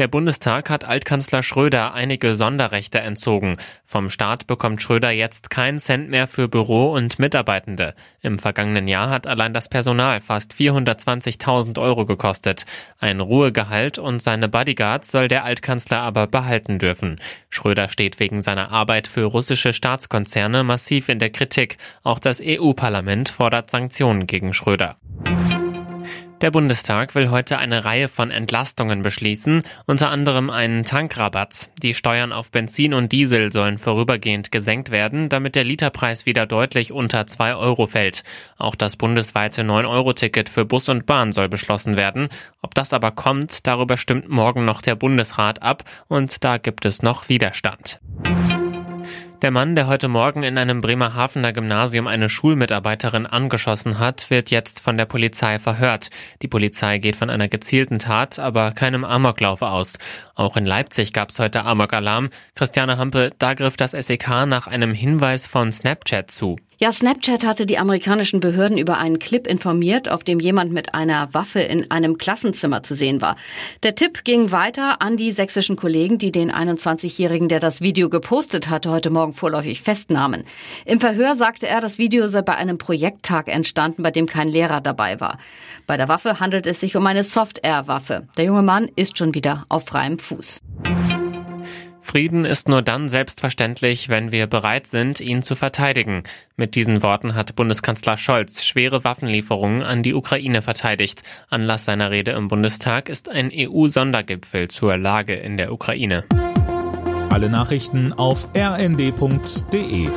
Der Bundestag hat Altkanzler Schröder einige Sonderrechte entzogen. Vom Staat bekommt Schröder jetzt keinen Cent mehr für Büro und Mitarbeitende. Im vergangenen Jahr hat allein das Personal fast 420.000 Euro gekostet. Ein Ruhegehalt und seine Bodyguards soll der Altkanzler aber behalten dürfen. Schröder steht wegen seiner Arbeit für russische Staatskonzerne massiv in der Kritik. Auch das EU-Parlament fordert Sanktionen gegen Schröder. Der Bundestag will heute eine Reihe von Entlastungen beschließen, unter anderem einen Tankrabatt. Die Steuern auf Benzin und Diesel sollen vorübergehend gesenkt werden, damit der Literpreis wieder deutlich unter 2 Euro fällt. Auch das bundesweite 9-Euro-Ticket für Bus und Bahn soll beschlossen werden. Ob das aber kommt, darüber stimmt morgen noch der Bundesrat ab und da gibt es noch Widerstand. Der Mann, der heute Morgen in einem Bremerhavener Gymnasium eine Schulmitarbeiterin angeschossen hat, wird jetzt von der Polizei verhört. Die Polizei geht von einer gezielten Tat, aber keinem Amoklauf aus. Auch in Leipzig gab es heute Amokalarm. Christiane Hampe, da griff das SEK nach einem Hinweis von Snapchat zu. Ja, Snapchat hatte die amerikanischen Behörden über einen Clip informiert, auf dem jemand mit einer Waffe in einem Klassenzimmer zu sehen war. Der Tipp ging weiter an die sächsischen Kollegen, die den 21-Jährigen, der das Video gepostet hatte, heute Morgen vorläufig festnahmen. Im Verhör sagte er, das Video sei bei einem Projekttag entstanden, bei dem kein Lehrer dabei war. Bei der Waffe handelt es sich um eine Soft-Air-Waffe. Der junge Mann ist schon wieder auf freiem Fuß. Frieden ist nur dann selbstverständlich, wenn wir bereit sind, ihn zu verteidigen. Mit diesen Worten hat Bundeskanzler Scholz schwere Waffenlieferungen an die Ukraine verteidigt. Anlass seiner Rede im Bundestag ist ein EU-Sondergipfel zur Lage in der Ukraine. Alle Nachrichten auf rnd.de